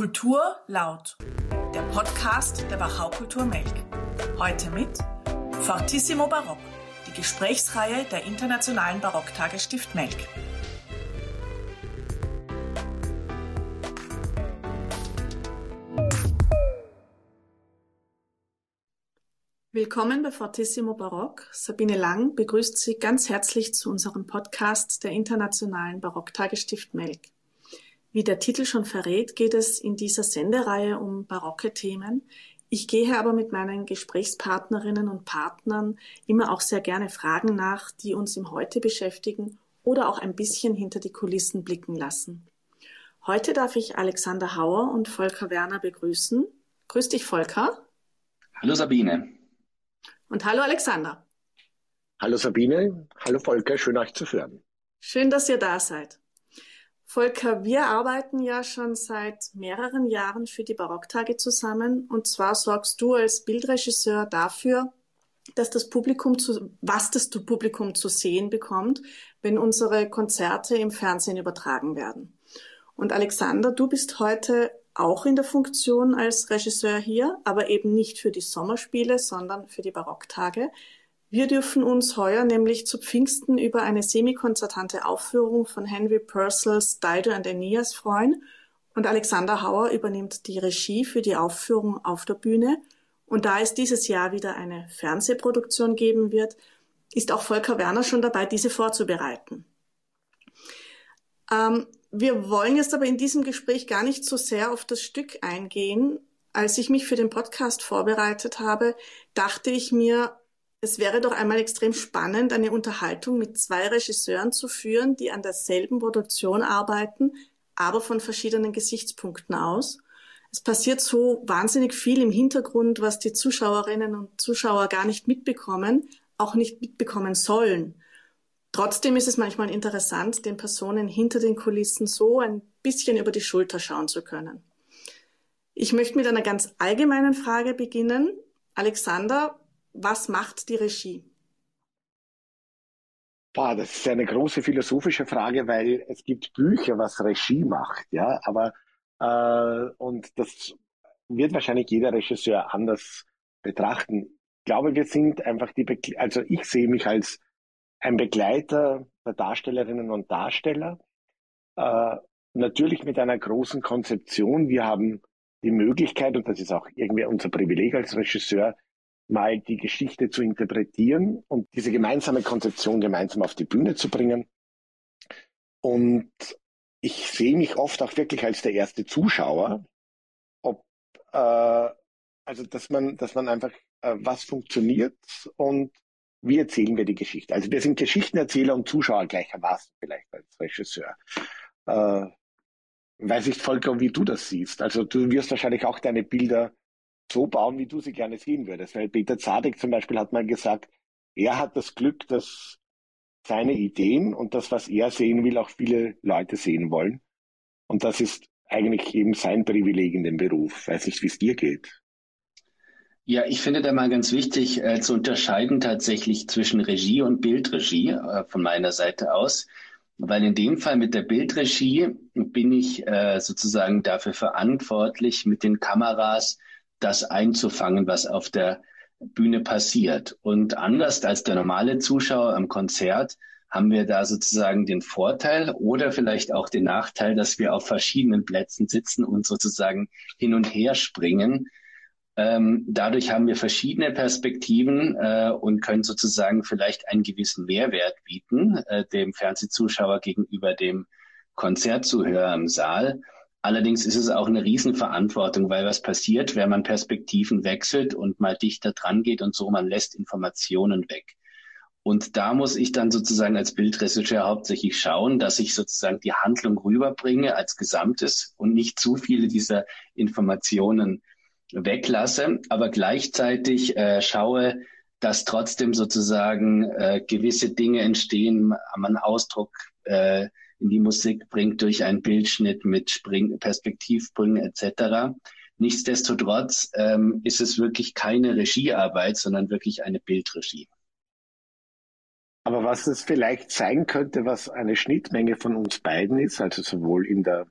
Kultur laut. Der Podcast der Wachau Kultur Melk. Heute mit Fortissimo Barock, die Gesprächsreihe der Internationalen Barocktage Stift Melk. Willkommen bei Fortissimo Barock. Sabine Lang begrüßt Sie ganz herzlich zu unserem Podcast der Internationalen Barocktage Stift Melk. Wie der Titel schon verrät, geht es in dieser Sendereihe um barocke Themen. Ich gehe aber mit meinen Gesprächspartnerinnen und Partnern immer auch sehr gerne Fragen nach, die uns im Heute beschäftigen oder auch ein bisschen hinter die Kulissen blicken lassen. Heute darf ich Alexander Hauer und Volker Werner begrüßen. Grüß dich, Volker. Hallo Sabine. Und hallo Alexander. Hallo Sabine, hallo Volker, schön euch zu hören. Schön, dass ihr da seid. Volker, wir arbeiten ja schon seit mehreren Jahren für die Barocktage zusammen. Und zwar sorgst du als Bildregisseur dafür, dass das Publikum zu, was das Publikum zu sehen bekommt, wenn unsere Konzerte im Fernsehen übertragen werden. Und Alexander, du bist heute auch in der Funktion als Regisseur hier, aber eben nicht für die Sommerspiele, sondern für die Barocktage. Wir dürfen uns heuer nämlich zu Pfingsten über eine semikonzertante Aufführung von Henry Purcells Dido and Aeneas freuen und Alexander Hauer übernimmt die Regie für die Aufführung auf der Bühne. Und da es dieses Jahr wieder eine Fernsehproduktion geben wird, ist auch Volker Werner schon dabei, diese vorzubereiten. Ähm, wir wollen jetzt aber in diesem Gespräch gar nicht so sehr auf das Stück eingehen. Als ich mich für den Podcast vorbereitet habe, dachte ich mir, es wäre doch einmal extrem spannend, eine Unterhaltung mit zwei Regisseuren zu führen, die an derselben Produktion arbeiten, aber von verschiedenen Gesichtspunkten aus. Es passiert so wahnsinnig viel im Hintergrund, was die Zuschauerinnen und Zuschauer gar nicht mitbekommen, auch nicht mitbekommen sollen. Trotzdem ist es manchmal interessant, den Personen hinter den Kulissen so ein bisschen über die Schulter schauen zu können. Ich möchte mit einer ganz allgemeinen Frage beginnen. Alexander, was macht die Regie? Boah, das ist eine große philosophische Frage, weil es gibt Bücher, was Regie macht, ja, aber äh, und das wird wahrscheinlich jeder Regisseur anders betrachten. Ich glaube, wir sind einfach die, Be also ich sehe mich als ein Begleiter der Darstellerinnen und Darsteller, äh, natürlich mit einer großen Konzeption. Wir haben die Möglichkeit, und das ist auch irgendwie unser Privileg als Regisseur, mal die Geschichte zu interpretieren und diese gemeinsame Konzeption gemeinsam auf die Bühne zu bringen. Und ich sehe mich oft auch wirklich als der erste Zuschauer, ob äh, also dass man, dass man einfach äh, was funktioniert und wie erzählen wir die Geschichte. Also wir sind Geschichtenerzähler und Zuschauer gleichermaßen vielleicht als Regisseur. Äh, weiß ich, Volker, wie du das siehst. Also du wirst wahrscheinlich auch deine Bilder so bauen, wie du sie gerne sehen würdest. Weil Peter Zadek zum Beispiel hat mal gesagt, er hat das Glück, dass seine Ideen und das, was er sehen will, auch viele Leute sehen wollen. Und das ist eigentlich eben sein Privileg in dem Beruf. Weiß nicht, wie es dir geht. Ja, ich finde da mal ganz wichtig äh, zu unterscheiden tatsächlich zwischen Regie und Bildregie äh, von meiner Seite aus. Weil in dem Fall mit der Bildregie bin ich äh, sozusagen dafür verantwortlich, mit den Kameras das einzufangen, was auf der Bühne passiert. Und anders als der normale Zuschauer am Konzert haben wir da sozusagen den Vorteil oder vielleicht auch den Nachteil, dass wir auf verschiedenen Plätzen sitzen und sozusagen hin und her springen. Ähm, dadurch haben wir verschiedene Perspektiven äh, und können sozusagen vielleicht einen gewissen Mehrwert bieten, äh, dem Fernsehzuschauer gegenüber dem Konzertzuhörer im Saal. Allerdings ist es auch eine Riesenverantwortung, weil was passiert, wenn man Perspektiven wechselt und mal dichter dran geht und so, man lässt Informationen weg. Und da muss ich dann sozusagen als Bildregisseur hauptsächlich schauen, dass ich sozusagen die Handlung rüberbringe als Gesamtes und nicht zu viele dieser Informationen weglasse, aber gleichzeitig äh, schaue, dass trotzdem sozusagen äh, gewisse Dinge entstehen, man Ausdruck äh, in die Musik bringt durch einen Bildschnitt mit Spring Perspektivsprüngen etc. Nichtsdestotrotz ähm, ist es wirklich keine Regiearbeit, sondern wirklich eine Bildregie. Aber was es vielleicht sein könnte, was eine Schnittmenge von uns beiden ist, also sowohl in der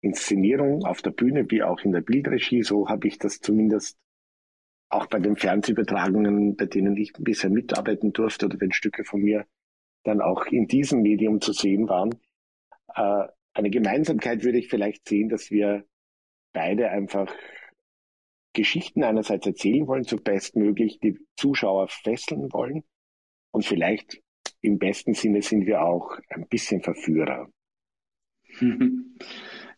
Inszenierung auf der Bühne wie auch in der Bildregie. So habe ich das zumindest auch bei den Fernsehübertragungen, bei denen ich bisher mitarbeiten durfte oder wenn Stücke von mir dann auch in diesem Medium zu sehen waren. Äh, eine Gemeinsamkeit würde ich vielleicht sehen, dass wir beide einfach Geschichten einerseits erzählen wollen, so bestmöglich die Zuschauer fesseln wollen und vielleicht im besten Sinne sind wir auch ein bisschen Verführer.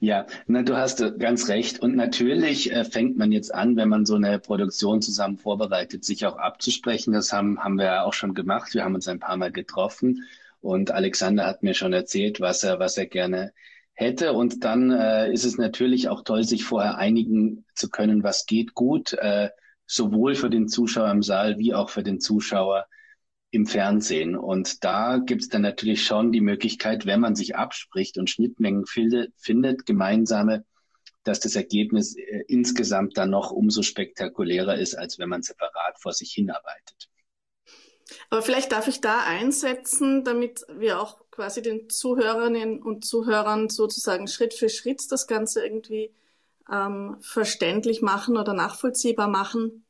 Ja, na, du hast äh, ganz recht. Und natürlich äh, fängt man jetzt an, wenn man so eine Produktion zusammen vorbereitet, sich auch abzusprechen. Das haben, haben wir auch schon gemacht. Wir haben uns ein paar Mal getroffen und Alexander hat mir schon erzählt, was er, was er gerne hätte. Und dann äh, ist es natürlich auch toll, sich vorher einigen zu können, was geht gut, äh, sowohl für den Zuschauer im Saal wie auch für den Zuschauer im Fernsehen. Und da gibt es dann natürlich schon die Möglichkeit, wenn man sich abspricht und Schnittmengen findet, findet gemeinsame, dass das Ergebnis äh, insgesamt dann noch umso spektakulärer ist, als wenn man separat vor sich hinarbeitet. Aber vielleicht darf ich da einsetzen, damit wir auch quasi den Zuhörerinnen und Zuhörern sozusagen Schritt für Schritt das Ganze irgendwie ähm, verständlich machen oder nachvollziehbar machen.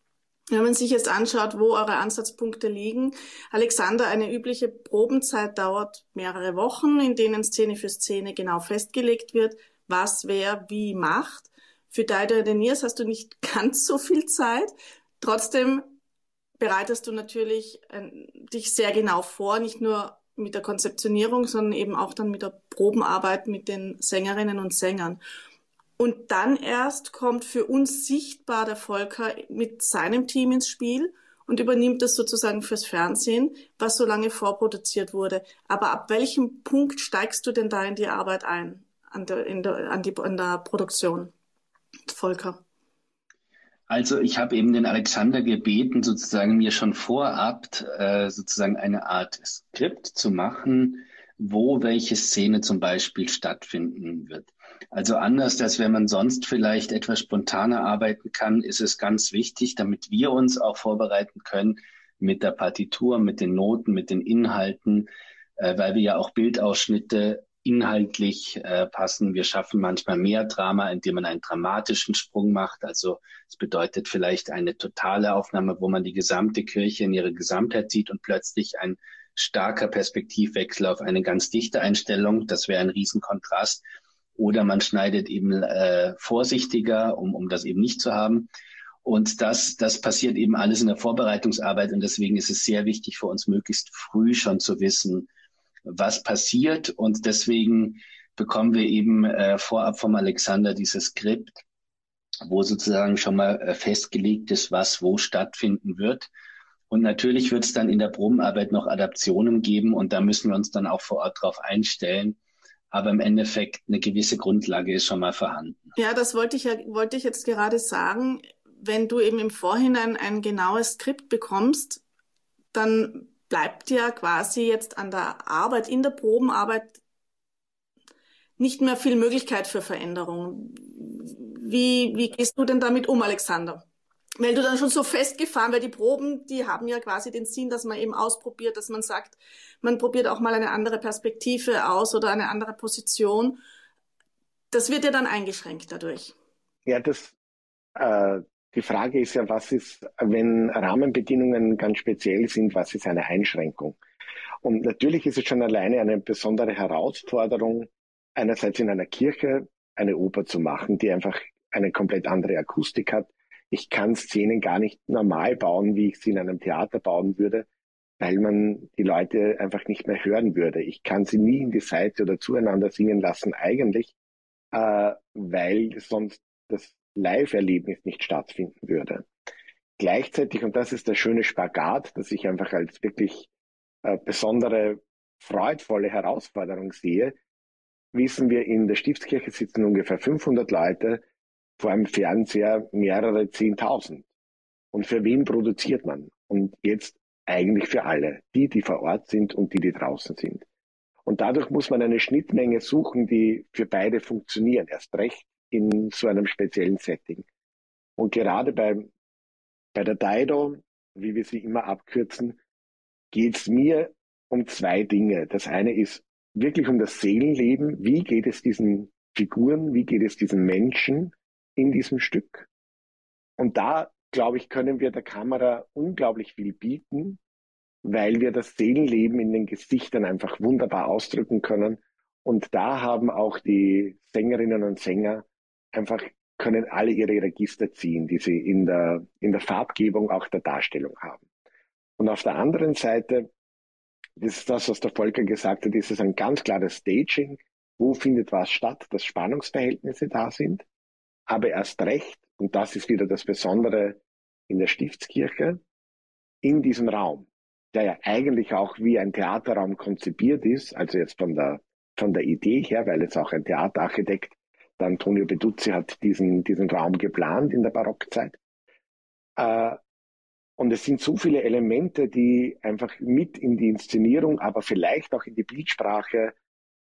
Wenn man sich jetzt anschaut, wo eure Ansatzpunkte liegen, Alexander, eine übliche Probenzeit dauert mehrere Wochen, in denen Szene für Szene genau festgelegt wird, was wer wie macht. Für Deider Deniers hast du nicht ganz so viel Zeit. Trotzdem bereitest du natürlich äh, dich sehr genau vor, nicht nur mit der Konzeptionierung, sondern eben auch dann mit der Probenarbeit mit den Sängerinnen und Sängern. Und dann erst kommt für uns sichtbar der Volker mit seinem Team ins Spiel und übernimmt das sozusagen fürs Fernsehen, was so lange vorproduziert wurde. Aber ab welchem Punkt steigst du denn da in die Arbeit ein, an der, in der, an die, an der Produktion, Volker? Also ich habe eben den Alexander gebeten, sozusagen mir schon vorab äh, sozusagen eine Art Skript zu machen, wo welche Szene zum Beispiel stattfinden wird. Also anders, als wenn man sonst vielleicht etwas spontaner arbeiten kann, ist es ganz wichtig, damit wir uns auch vorbereiten können mit der Partitur, mit den Noten, mit den Inhalten, äh, weil wir ja auch Bildausschnitte inhaltlich äh, passen. Wir schaffen manchmal mehr Drama, indem man einen dramatischen Sprung macht. Also es bedeutet vielleicht eine totale Aufnahme, wo man die gesamte Kirche in ihre Gesamtheit sieht und plötzlich ein starker Perspektivwechsel auf eine ganz dichte Einstellung. Das wäre ein Riesenkontrast. Oder man schneidet eben äh, vorsichtiger, um, um das eben nicht zu haben. Und das, das passiert eben alles in der Vorbereitungsarbeit. Und deswegen ist es sehr wichtig für uns, möglichst früh schon zu wissen, was passiert. Und deswegen bekommen wir eben äh, vorab vom Alexander dieses Skript, wo sozusagen schon mal äh, festgelegt ist, was wo stattfinden wird. Und natürlich wird es dann in der Probenarbeit noch Adaptionen geben und da müssen wir uns dann auch vor Ort drauf einstellen aber im Endeffekt eine gewisse Grundlage ist schon mal vorhanden. Ja, das wollte ich ja, wollte ich jetzt gerade sagen. Wenn du eben im Vorhinein ein genaues Skript bekommst, dann bleibt ja quasi jetzt an der Arbeit, in der Probenarbeit nicht mehr viel Möglichkeit für Veränderung. Wie, wie gehst du denn damit um, Alexander? Weil du dann schon so festgefahren, weil die Proben, die haben ja quasi den Sinn, dass man eben ausprobiert, dass man sagt, man probiert auch mal eine andere Perspektive aus oder eine andere Position. Das wird ja dann eingeschränkt dadurch. Ja, das, äh, die Frage ist ja, was ist, wenn Rahmenbedingungen ganz speziell sind, was ist eine Einschränkung? Und natürlich ist es schon alleine eine besondere Herausforderung, einerseits in einer Kirche eine Oper zu machen, die einfach eine komplett andere Akustik hat, ich kann Szenen gar nicht normal bauen, wie ich sie in einem Theater bauen würde, weil man die Leute einfach nicht mehr hören würde. Ich kann sie nie in die Seite oder zueinander singen lassen, eigentlich, äh, weil sonst das Live-Erlebnis nicht stattfinden würde. Gleichzeitig, und das ist der schöne Spagat, dass ich einfach als wirklich äh, besondere, freudvolle Herausforderung sehe, wissen wir, in der Stiftskirche sitzen ungefähr 500 Leute, vor einem Fernseher mehrere Zehntausend. Und für wen produziert man? Und jetzt eigentlich für alle, die, die vor Ort sind und die, die draußen sind. Und dadurch muss man eine Schnittmenge suchen, die für beide funktionieren, erst recht in so einem speziellen Setting. Und gerade bei, bei der Dido, wie wir sie immer abkürzen, geht es mir um zwei Dinge. Das eine ist wirklich um das Seelenleben. Wie geht es diesen Figuren, wie geht es diesen Menschen in diesem Stück. Und da, glaube ich, können wir der Kamera unglaublich viel bieten, weil wir das Seelenleben in den Gesichtern einfach wunderbar ausdrücken können. Und da haben auch die Sängerinnen und Sänger einfach können alle ihre Register ziehen, die sie in der, in der Farbgebung auch der Darstellung haben. Und auf der anderen Seite, das ist das, was der Volker gesagt hat, ist es ein ganz klares Staging. Wo findet was statt, dass Spannungsverhältnisse da sind. Aber erst recht, und das ist wieder das Besondere in der Stiftskirche, in diesem Raum, der ja eigentlich auch wie ein Theaterraum konzipiert ist, also jetzt von der, von der Idee her, weil jetzt auch ein Theaterarchitekt, der Antonio Beduzzi hat diesen, diesen Raum geplant in der Barockzeit. Äh, und es sind so viele Elemente, die einfach mit in die Inszenierung, aber vielleicht auch in die Bildsprache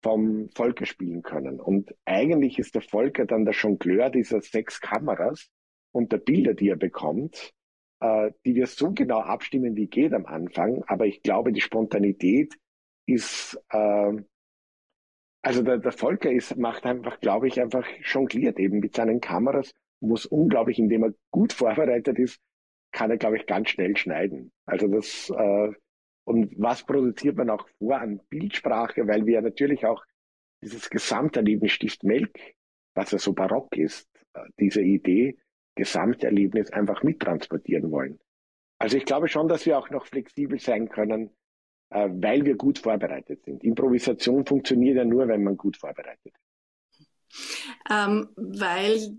vom Volker spielen können. Und eigentlich ist der Volker dann der Jongleur dieser sechs Kameras und der Bilder, die er bekommt, äh, die wir so genau abstimmen, wie geht am Anfang. Aber ich glaube, die Spontanität ist, äh, also der, der Volker ist, macht einfach, glaube ich, einfach jongliert eben mit seinen Kameras, muss unglaublich, indem er gut vorbereitet ist, kann er, glaube ich, ganz schnell schneiden. Also das, äh, und was produziert man auch vor an Bildsprache, weil wir natürlich auch dieses Gesamterlebnis Stift Melk, was ja so barock ist, äh, diese Idee, Gesamterlebnis einfach mittransportieren wollen. Also ich glaube schon, dass wir auch noch flexibel sein können, äh, weil wir gut vorbereitet sind. Improvisation funktioniert ja nur, wenn man gut vorbereitet ist. Ähm, weil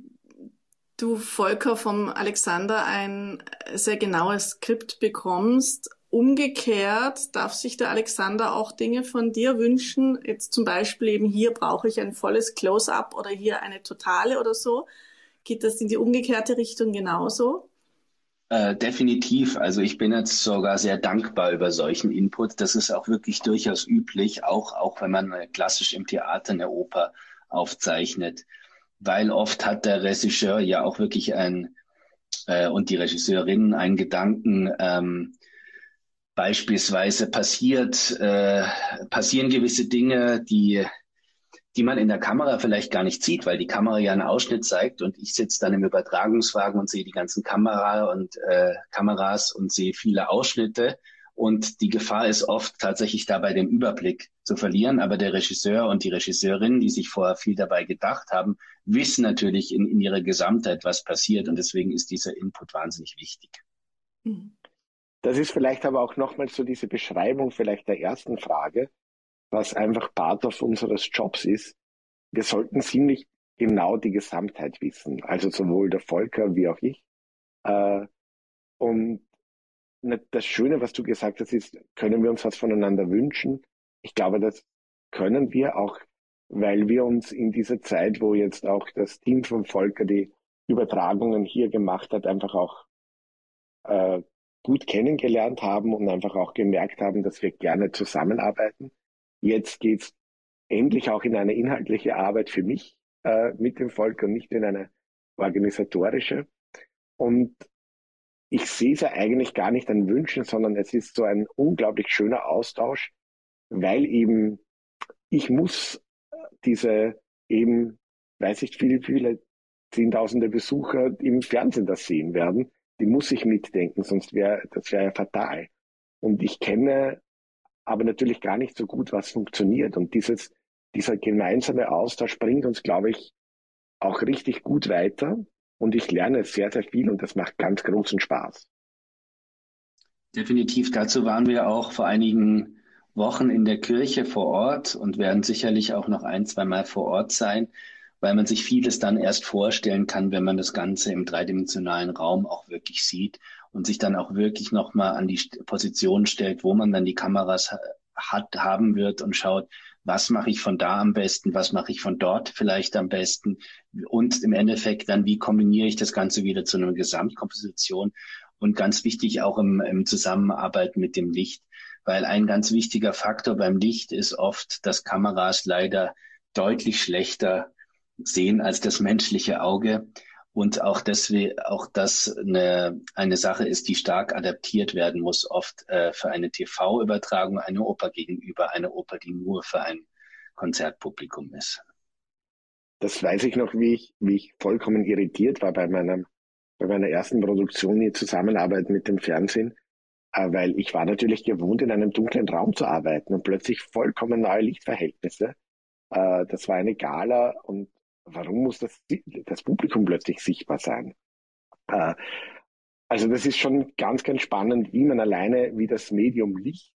du, Volker, vom Alexander ein sehr genaues Skript bekommst, Umgekehrt darf sich der Alexander auch Dinge von dir wünschen. Jetzt zum Beispiel eben hier brauche ich ein volles Close-up oder hier eine totale oder so. Geht das in die umgekehrte Richtung genauso? Äh, definitiv. Also ich bin jetzt sogar sehr dankbar über solchen Input. Das ist auch wirklich durchaus üblich, auch, auch wenn man klassisch im Theater eine Oper aufzeichnet. Weil oft hat der Regisseur ja auch wirklich ein äh, und die Regisseurin einen Gedanken, ähm, Beispielsweise passiert, äh, passieren gewisse Dinge, die, die man in der Kamera vielleicht gar nicht sieht, weil die Kamera ja einen Ausschnitt zeigt und ich sitze dann im Übertragungswagen und sehe die ganzen Kamera und äh, Kameras und sehe viele Ausschnitte. Und die Gefahr ist oft tatsächlich dabei den Überblick zu verlieren. Aber der Regisseur und die Regisseurin, die sich vorher viel dabei gedacht haben, wissen natürlich in, in ihrer Gesamtheit, was passiert. Und deswegen ist dieser Input wahnsinnig wichtig. Mhm. Das ist vielleicht aber auch nochmal so diese Beschreibung vielleicht der ersten Frage, was einfach Part of unseres Jobs ist. Wir sollten ziemlich genau die Gesamtheit wissen, also sowohl der Volker wie auch ich. Äh, und das Schöne, was du gesagt hast, ist, können wir uns was voneinander wünschen? Ich glaube, das können wir auch, weil wir uns in dieser Zeit, wo jetzt auch das Team von Volker die Übertragungen hier gemacht hat, einfach auch äh, gut kennengelernt haben und einfach auch gemerkt haben, dass wir gerne zusammenarbeiten. Jetzt geht's endlich auch in eine inhaltliche Arbeit für mich äh, mit dem Volk und nicht in eine organisatorische. Und ich sehe es ja eigentlich gar nicht an Wünschen, sondern es ist so ein unglaublich schöner Austausch, weil eben ich muss diese eben, weiß ich, viele, viele Zehntausende Besucher im Fernsehen das sehen werden die muss ich mitdenken, sonst wäre das wäre ja fatal. Und ich kenne aber natürlich gar nicht so gut, was funktioniert. Und dieses, dieser gemeinsame Austausch bringt uns, glaube ich, auch richtig gut weiter. Und ich lerne sehr, sehr viel und das macht ganz großen Spaß. Definitiv. Dazu waren wir auch vor einigen Wochen in der Kirche vor Ort und werden sicherlich auch noch ein, zwei Mal vor Ort sein weil man sich vieles dann erst vorstellen kann, wenn man das Ganze im dreidimensionalen Raum auch wirklich sieht und sich dann auch wirklich nochmal an die Position stellt, wo man dann die Kameras hat, haben wird und schaut, was mache ich von da am besten, was mache ich von dort vielleicht am besten und im Endeffekt dann, wie kombiniere ich das Ganze wieder zu einer Gesamtkomposition und ganz wichtig auch im, im Zusammenarbeit mit dem Licht, weil ein ganz wichtiger Faktor beim Licht ist oft, dass Kameras leider deutlich schlechter sehen als das menschliche Auge und auch deswegen auch das eine, eine Sache ist, die stark adaptiert werden muss, oft äh, für eine TV-Übertragung, eine Oper gegenüber, eine Oper, die nur für ein Konzertpublikum ist. das weiß ich noch, wie ich, wie ich vollkommen irritiert war bei meinem, bei meiner ersten Produktion in Zusammenarbeit mit dem Fernsehen, äh, weil ich war natürlich gewohnt, in einem dunklen Raum zu arbeiten und plötzlich vollkommen neue Lichtverhältnisse. Äh, das war eine Gala und warum muss das, das Publikum plötzlich sichtbar sein? Äh, also das ist schon ganz, ganz spannend, wie man alleine, wie das Medium Licht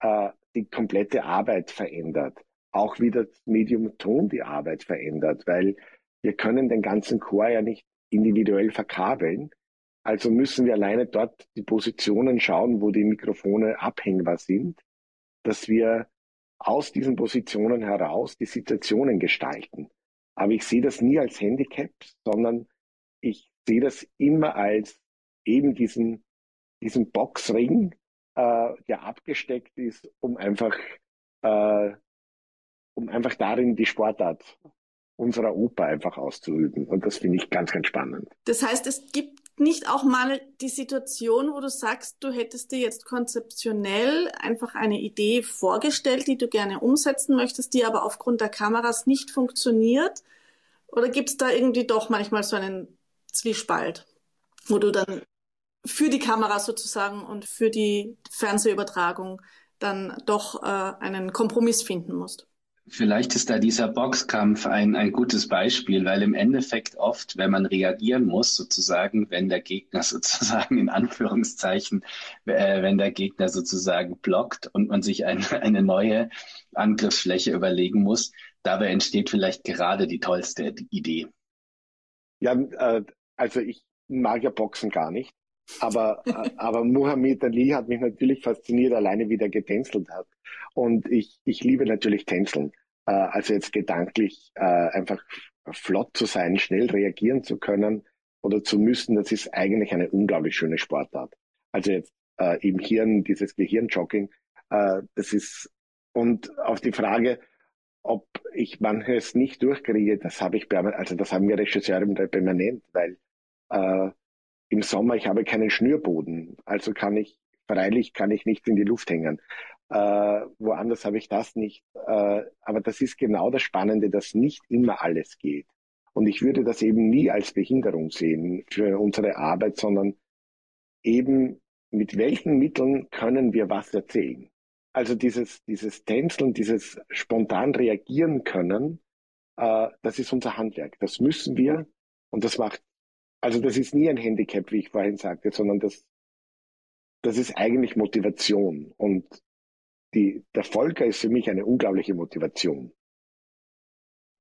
äh, die komplette Arbeit verändert. Auch wie das Medium Ton die Arbeit verändert, weil wir können den ganzen Chor ja nicht individuell verkabeln. Also müssen wir alleine dort die Positionen schauen, wo die Mikrofone abhängbar sind, dass wir aus diesen Positionen heraus die Situationen gestalten. Aber ich sehe das nie als Handicap, sondern ich sehe das immer als eben diesen, diesen Boxring, äh, der abgesteckt ist, um einfach, äh, um einfach darin die Sportart unserer Oper einfach auszuüben. Und das finde ich ganz, ganz spannend. Das heißt, es gibt nicht auch mal die Situation, wo du sagst, du hättest dir jetzt konzeptionell einfach eine Idee vorgestellt, die du gerne umsetzen möchtest, die aber aufgrund der Kameras nicht funktioniert? Oder gibt es da irgendwie doch manchmal so einen Zwiespalt, wo du dann für die Kamera sozusagen und für die Fernsehübertragung dann doch äh, einen Kompromiss finden musst. Vielleicht ist da dieser Boxkampf ein, ein gutes Beispiel, weil im Endeffekt oft, wenn man reagieren muss, sozusagen, wenn der Gegner sozusagen in Anführungszeichen, äh, wenn der Gegner sozusagen blockt und man sich ein, eine neue Angriffsfläche überlegen muss, dabei entsteht vielleicht gerade die tollste Idee. Ja, äh, also ich mag ja Boxen gar nicht. Aber, äh, aber Muhammad Ali hat mich natürlich fasziniert, alleine wie der getänzelt hat. Und ich, ich liebe natürlich Tänzeln. Äh, also jetzt gedanklich äh, einfach flott zu sein, schnell reagieren zu können oder zu müssen, das ist eigentlich eine unglaublich schöne Sportart. Also jetzt im Hirn, dieses Gehirnjogging, das ist, und auf die Frage, ob ich manches nicht durchkriege, das habe ich, also das haben wir Regisseure permanent, weil äh, im Sommer, ich habe keinen Schnürboden, also kann ich, freilich kann ich nichts in die Luft hängen. Äh, woanders habe ich das nicht. Äh, aber das ist genau das Spannende, dass nicht immer alles geht. Und ich würde das eben nie als Behinderung sehen für unsere Arbeit, sondern eben mit welchen Mitteln können wir was erzählen. Also dieses, dieses Tänzeln, dieses spontan reagieren können, äh, das ist unser Handwerk. Das müssen wir und das macht also das ist nie ein Handicap, wie ich vorhin sagte, sondern das, das ist eigentlich Motivation. Und die, der Volker ist für mich eine unglaubliche Motivation.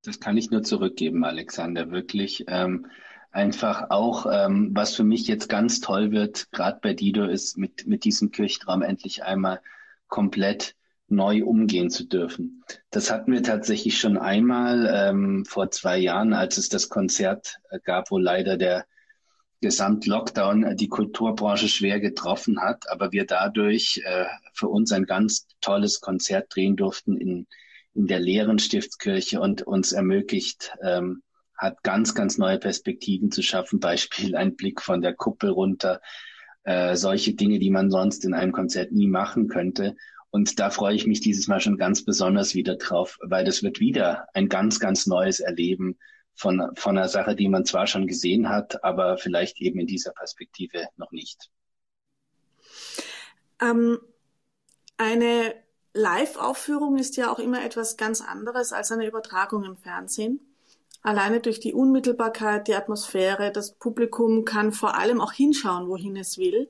Das kann ich nur zurückgeben, Alexander, wirklich. Ähm, einfach auch, ähm, was für mich jetzt ganz toll wird, gerade bei Dido, ist mit, mit diesem Kirchtraum endlich einmal komplett neu umgehen zu dürfen. Das hatten wir tatsächlich schon einmal ähm, vor zwei Jahren, als es das Konzert gab, wo leider der Gesamtlockdown die Kulturbranche schwer getroffen hat, aber wir dadurch äh, für uns ein ganz tolles Konzert drehen durften in, in der leeren Stiftskirche und uns ermöglicht ähm, hat, ganz, ganz neue Perspektiven zu schaffen. Beispiel ein Blick von der Kuppel runter, äh, solche Dinge, die man sonst in einem Konzert nie machen könnte. Und da freue ich mich dieses Mal schon ganz besonders wieder drauf, weil das wird wieder ein ganz, ganz neues Erleben von, von einer Sache, die man zwar schon gesehen hat, aber vielleicht eben in dieser Perspektive noch nicht. Ähm, eine Live-Aufführung ist ja auch immer etwas ganz anderes als eine Übertragung im Fernsehen. Alleine durch die Unmittelbarkeit, die Atmosphäre, das Publikum kann vor allem auch hinschauen, wohin es will.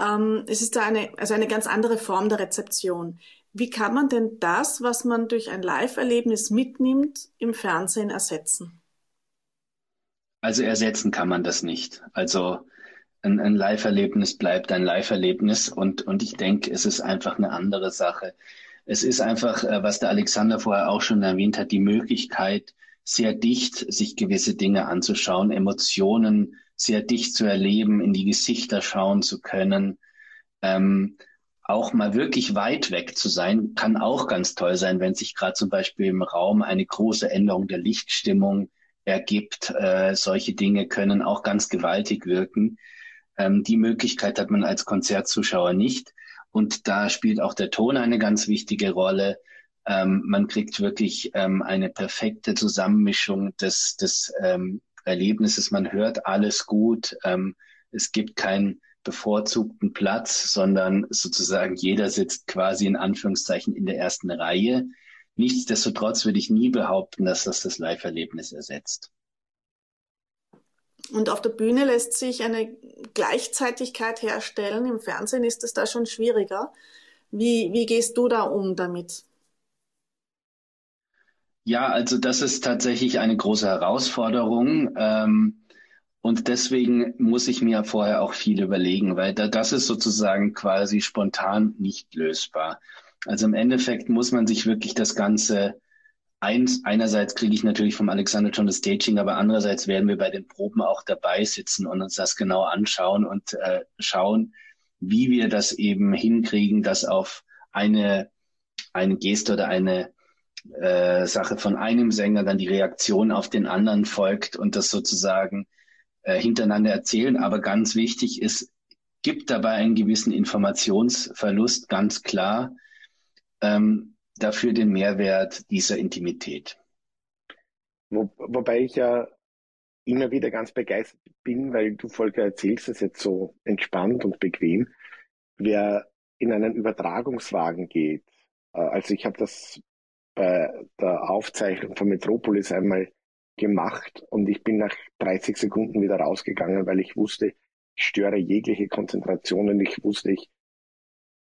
Ähm, es ist da eine, also eine ganz andere Form der Rezeption. Wie kann man denn das, was man durch ein Live-Erlebnis mitnimmt, im Fernsehen ersetzen? Also ersetzen kann man das nicht. Also ein, ein Live-Erlebnis bleibt ein Live-Erlebnis und, und ich denke, es ist einfach eine andere Sache. Es ist einfach, äh, was der Alexander vorher auch schon erwähnt hat, die Möglichkeit, sehr dicht sich gewisse Dinge anzuschauen, Emotionen sehr dicht zu erleben, in die Gesichter schauen zu können. Ähm, auch mal wirklich weit weg zu sein, kann auch ganz toll sein, wenn sich gerade zum Beispiel im Raum eine große Änderung der Lichtstimmung ergibt. Äh, solche Dinge können auch ganz gewaltig wirken. Ähm, die Möglichkeit hat man als Konzertzuschauer nicht. Und da spielt auch der Ton eine ganz wichtige Rolle, Ähm, man kriegt wirklich ähm, eine perfekte Zusammenmischung des, des ähm, Erlebnisses. Man hört alles gut. Ähm, es gibt keinen bevorzugten Platz, sondern sozusagen jeder sitzt quasi in Anführungszeichen in der ersten Reihe. Nichtsdestotrotz würde ich nie behaupten, dass das das Live-Erlebnis ersetzt. Und auf der Bühne lässt sich eine Gleichzeitigkeit herstellen. Im Fernsehen ist es da schon schwieriger. Wie, wie gehst du da um damit? Ja, also das ist tatsächlich eine große Herausforderung. Ähm, und deswegen muss ich mir vorher auch viel überlegen, weil da, das ist sozusagen quasi spontan nicht lösbar. Also im Endeffekt muss man sich wirklich das Ganze eins, einerseits kriege ich natürlich vom Alexander schon das Staging, aber andererseits werden wir bei den Proben auch dabei sitzen und uns das genau anschauen und äh, schauen, wie wir das eben hinkriegen, dass auf eine, eine Geste oder eine äh, Sache von einem Sänger dann die Reaktion auf den anderen folgt und das sozusagen äh, hintereinander erzählen. Aber ganz wichtig ist, gibt dabei einen gewissen Informationsverlust, ganz klar. Ähm, dafür den Mehrwert dieser Intimität. Wo, wobei ich ja immer wieder ganz begeistert bin, weil du Volker erzählst es jetzt so entspannt und bequem, wer in einen Übertragungswagen geht. Äh, also ich habe das bei der Aufzeichnung von Metropolis einmal gemacht und ich bin nach 30 Sekunden wieder rausgegangen, weil ich wusste, ich störe jegliche Konzentration und ich wusste, ich,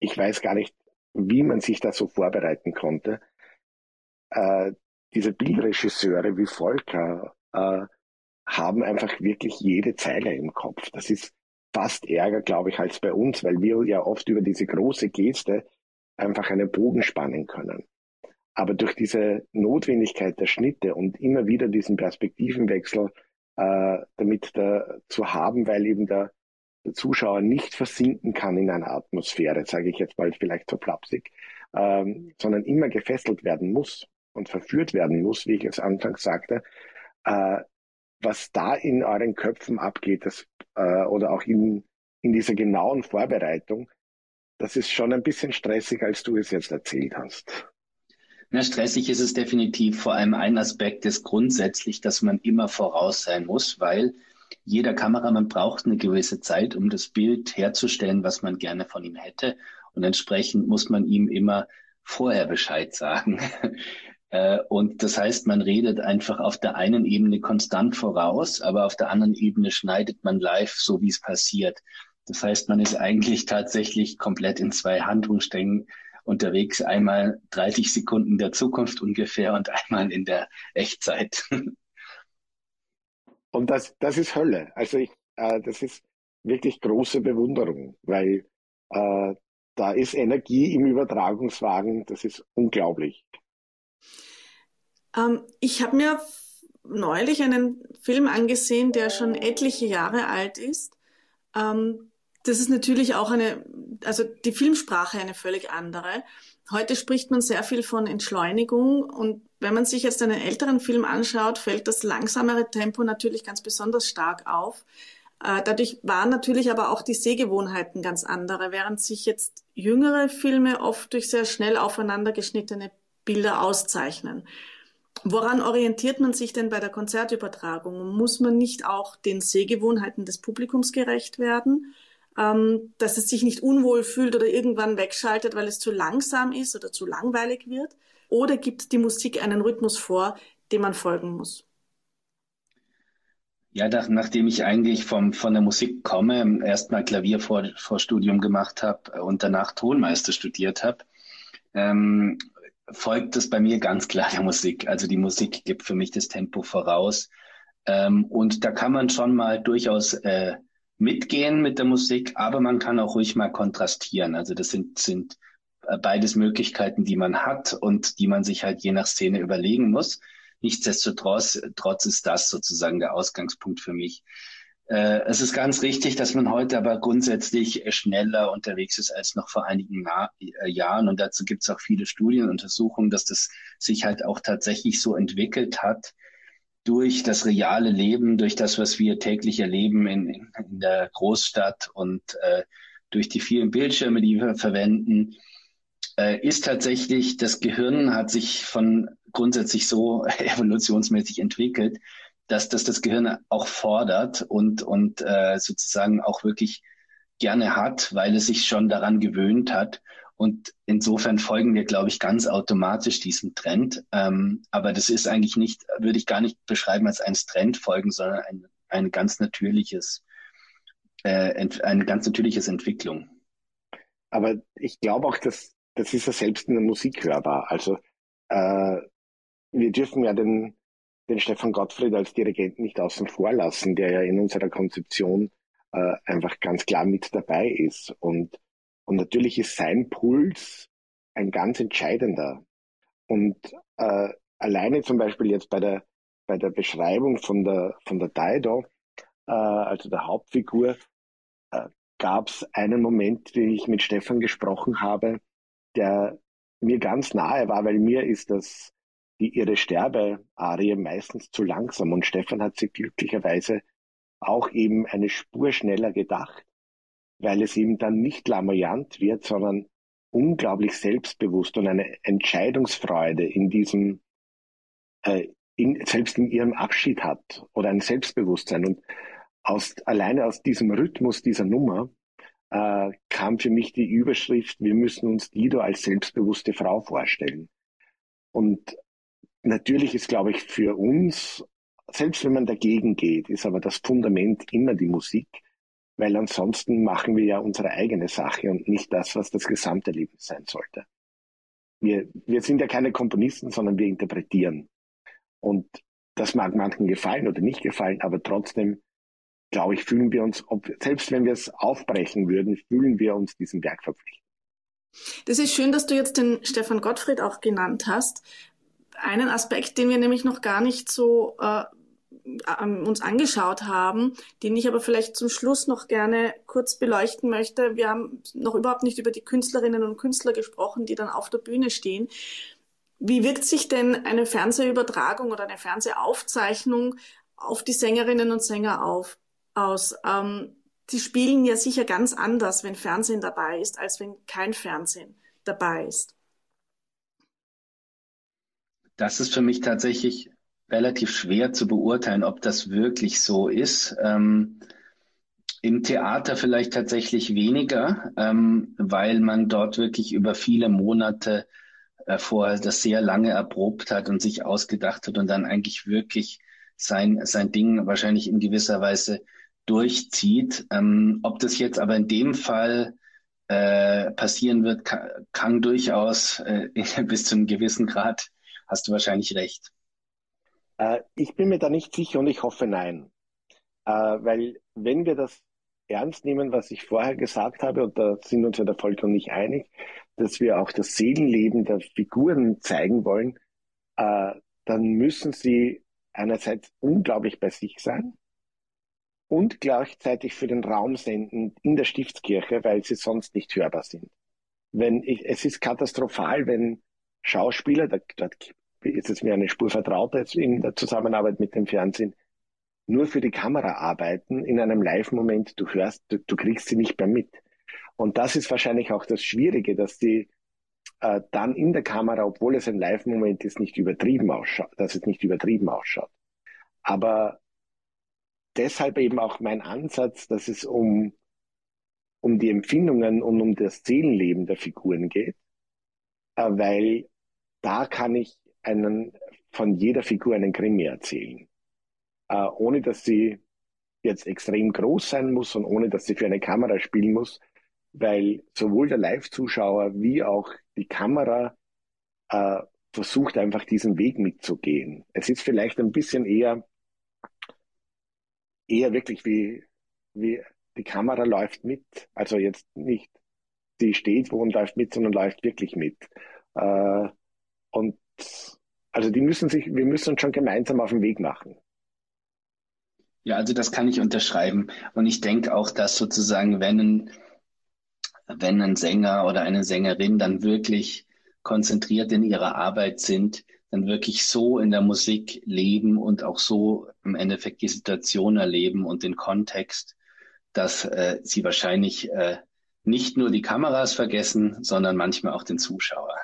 ich weiß gar nicht, wie man sich da so vorbereiten konnte. Äh, diese Bildregisseure wie Volker äh, haben einfach wirklich jede Zeile im Kopf. Das ist fast ärger, glaube ich, als bei uns, weil wir ja oft über diese große Geste einfach einen Bogen spannen können. Aber durch diese Notwendigkeit der Schnitte und immer wieder diesen Perspektivenwechsel äh, damit da, zu haben, weil eben der der Zuschauer nicht versinken kann in einer Atmosphäre, sage ich jetzt mal vielleicht so flapsig, ähm, sondern immer gefesselt werden muss und verführt werden muss, wie ich es anfangs sagte, äh, was da in euren Köpfen abgeht, das, äh, oder auch in, in dieser genauen Vorbereitung, das ist schon ein bisschen stressig, als du es jetzt erzählt hast. Na, stressig ist es definitiv. Vor allem ein Aspekt ist grundsätzlich, dass man immer voraus sein muss, weil jeder Kameramann braucht eine gewisse Zeit, um das Bild herzustellen, was man gerne von ihm hätte. Und entsprechend muss man ihm immer vorher Bescheid sagen. Äh, und das heißt, man redet einfach auf der einen Ebene konstant voraus, aber auf der anderen Ebene schneidet man live, so wie es passiert. Das heißt, man ist eigentlich tatsächlich komplett in zwei Handlungssträngen unterwegs. Einmal 30 Sekunden der Zukunft ungefähr und einmal in der Echtzeit. Und das, das ist Hölle. Also ich, äh, das ist wirklich große Bewunderung, weil äh, da ist Energie im Übertragungswagen, das ist unglaublich. Ähm, ich habe mir neulich einen Film angesehen, der schon etliche Jahre alt ist. Ähm, das ist natürlich auch eine, also die Filmsprache eine völlig andere. Heute spricht man sehr viel von Entschleunigung und wenn man sich jetzt einen älteren Film anschaut, fällt das langsamere Tempo natürlich ganz besonders stark auf. Äh, dadurch waren natürlich aber auch die Sehgewohnheiten ganz andere, während sich jetzt jüngere Filme oft durch sehr schnell aufeinander geschnittene Bilder auszeichnen. Woran orientiert man sich denn bei der Konzertübertragung? Muss man nicht auch den Sehgewohnheiten des Publikums gerecht werden? Ähm, dass es sich nicht unwohl fühlt oder irgendwann wegschaltet, weil es zu langsam ist oder zu langweilig wird? Oder gibt die Musik einen Rhythmus vor, dem man folgen muss? Ja, nach, nachdem ich eigentlich vom, von der Musik komme, erstmal Klaviervorstudium gemacht habe und danach Tonmeister studiert habe, ähm, folgt es bei mir ganz klar der Musik. Also die Musik gibt für mich das Tempo voraus. Ähm, und da kann man schon mal durchaus äh, mitgehen mit der Musik, aber man kann auch ruhig mal kontrastieren. Also das sind, sind äh, beides Möglichkeiten, die man hat und die man sich halt je nach Szene überlegen muss. Nichtsdestotrotz trotz ist das sozusagen der Ausgangspunkt für mich. Äh, es ist ganz richtig, dass man heute aber grundsätzlich schneller unterwegs ist als noch vor einigen äh, Jahren. Und dazu gibt es auch viele Studien, Untersuchungen, dass das sich halt auch tatsächlich so entwickelt hat, durch das reale Leben, durch das, was wir täglich erleben in, in der Großstadt und äh, durch die vielen Bildschirme, die wir verwenden, äh, ist tatsächlich, das Gehirn hat sich von grundsätzlich so evolutionsmäßig entwickelt, dass das das Gehirn auch fordert und, und äh, sozusagen auch wirklich gerne hat, weil es sich schon daran gewöhnt hat. Und insofern folgen wir, glaube ich, ganz automatisch diesem Trend. Ähm, aber das ist eigentlich nicht, würde ich gar nicht beschreiben als ein Trend folgen, sondern ein, ein ganz natürliches, äh, eine ganz natürliches Entwicklung. Aber ich glaube auch, dass das ist ja selbst in der Musik hörbar. Also äh, wir dürfen ja den, den Stefan Gottfried als Dirigenten nicht außen vor lassen, der ja in unserer Konzeption äh, einfach ganz klar mit dabei ist. Und, und natürlich ist sein Puls ein ganz entscheidender. Und äh, alleine zum Beispiel jetzt bei der, bei der Beschreibung von der, von der Dido, äh, also der Hauptfigur, äh, gab es einen Moment, wie ich mit Stefan gesprochen habe, der mir ganz nahe war, weil mir ist das die ihre Sterbearie meistens zu langsam und Stefan hat sich glücklicherweise auch eben eine Spur schneller gedacht, weil es ihm dann nicht lamoyant wird, sondern unglaublich selbstbewusst und eine Entscheidungsfreude in diesem, äh, in, selbst in ihrem Abschied hat oder ein Selbstbewusstsein. Und aus, alleine aus diesem Rhythmus dieser Nummer äh, kam für mich die Überschrift, wir müssen uns Dido als selbstbewusste Frau vorstellen. Und natürlich ist, glaube ich, für uns, selbst wenn man dagegen geht, ist aber das Fundament immer die Musik, weil ansonsten machen wir ja unsere eigene Sache und nicht das, was das Gesamterlebnis sein sollte. Wir, wir sind ja keine Komponisten, sondern wir interpretieren. Und das mag manchen gefallen oder nicht gefallen, aber trotzdem glaube ich, fühlen wir uns, ob, selbst wenn wir es aufbrechen würden, fühlen wir uns diesem Werk verpflichtet. Das ist schön, dass du jetzt den Stefan Gottfried auch genannt hast. Einen Aspekt, den wir nämlich noch gar nicht so äh, uns angeschaut haben, den ich aber vielleicht zum Schluss noch gerne kurz beleuchten möchte. Wir haben noch überhaupt nicht über die Künstlerinnen und Künstler gesprochen, die dann auf der Bühne stehen. Wie wirkt sich denn eine Fernsehübertragung oder eine Fernsehaufzeichnung auf die Sängerinnen und Sänger auf? aus. Ähm, die spielen ja sicher ganz anders, wenn Fernsehen dabei ist, als wenn kein Fernsehen dabei ist. Das ist für mich tatsächlich relativ schwer zu beurteilen, ob das wirklich so ist. Ähm, Im Theater vielleicht tatsächlich weniger, ähm, weil man dort wirklich über viele Monate äh, vorher das sehr lange erprobt hat und sich ausgedacht hat und dann eigentlich wirklich sein, sein Ding wahrscheinlich in gewisser Weise durchzieht. Ähm, ob das jetzt aber in dem Fall äh, passieren wird, kann, kann durchaus äh, bis zu einem gewissen Grad, hast du wahrscheinlich recht. Äh, ich bin mir da nicht sicher und ich hoffe nein. Äh, weil wenn wir das ernst nehmen, was ich vorher gesagt habe, und da sind uns ja der Volker und ich einig, dass wir auch das Seelenleben der Figuren zeigen wollen, äh, dann müssen sie einerseits unglaublich bei sich sein, und gleichzeitig für den Raum senden in der Stiftskirche, weil sie sonst nicht hörbar sind. Wenn ich, es ist katastrophal, wenn Schauspieler, da, da ist es mir eine Spur vertrauter jetzt in der Zusammenarbeit mit dem Fernsehen, nur für die Kamera arbeiten in einem Live-Moment, du hörst, du, du kriegst sie nicht mehr mit. Und das ist wahrscheinlich auch das Schwierige, dass die äh, dann in der Kamera, obwohl es ein Live-Moment ist, nicht übertrieben ausschaut, dass es nicht übertrieben ausschaut. Aber deshalb eben auch mein Ansatz, dass es um, um die Empfindungen und um das Seelenleben der Figuren geht, äh, weil da kann ich einen, von jeder Figur einen Krimi erzählen, äh, ohne dass sie jetzt extrem groß sein muss und ohne dass sie für eine Kamera spielen muss, weil sowohl der Live-Zuschauer wie auch die Kamera äh, versucht einfach diesen Weg mitzugehen. Es ist vielleicht ein bisschen eher eher wirklich wie, wie die Kamera läuft mit. Also jetzt nicht, die steht wo und läuft mit, sondern läuft wirklich mit. Äh, und also die müssen sich, wir müssen uns schon gemeinsam auf den Weg machen. Ja, also das kann ich unterschreiben. Und ich denke auch, dass sozusagen, wenn ein, wenn ein Sänger oder eine Sängerin dann wirklich konzentriert in ihrer Arbeit sind, dann wirklich so in der Musik leben und auch so im Endeffekt die Situation erleben und den Kontext, dass äh, sie wahrscheinlich äh, nicht nur die Kameras vergessen, sondern manchmal auch den Zuschauer.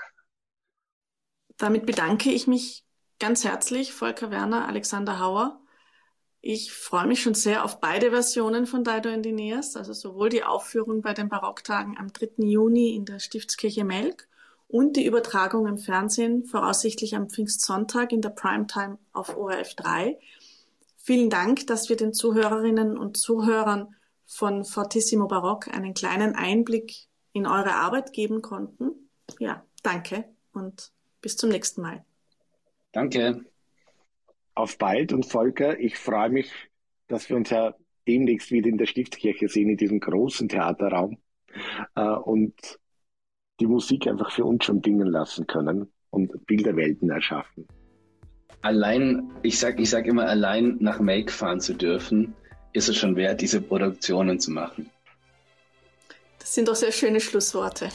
Damit bedanke ich mich ganz herzlich, Volker Werner, Alexander Hauer. Ich freue mich schon sehr auf beide Versionen von Dido and Aeneas, also sowohl die Aufführung bei den Barocktagen am 3. Juni in der Stiftskirche Melk und die Übertragung im Fernsehen, voraussichtlich am Pfingstsonntag in der Primetime auf ORF 3. Vielen Dank, dass wir den Zuhörerinnen und Zuhörern von Fortissimo Barock einen kleinen Einblick in eure Arbeit geben konnten. Ja, danke und bis zum nächsten Mal. Danke. Auf bald und Volker, ich freue mich, dass wir uns ja demnächst wieder in der Stiftskirche sehen, in diesem großen Theaterraum äh, und die Musik einfach für uns schon dingen lassen können und Bilderwelten erschaffen. Allein, ich sag, ich sag immer, allein nach Make fahren zu dürfen, ist es schon wert, diese Produktionen zu machen. Das sind doch sehr schöne Schlussworte.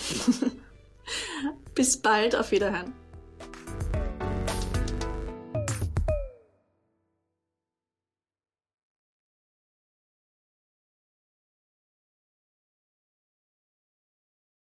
Bis bald, auf Wiederhören.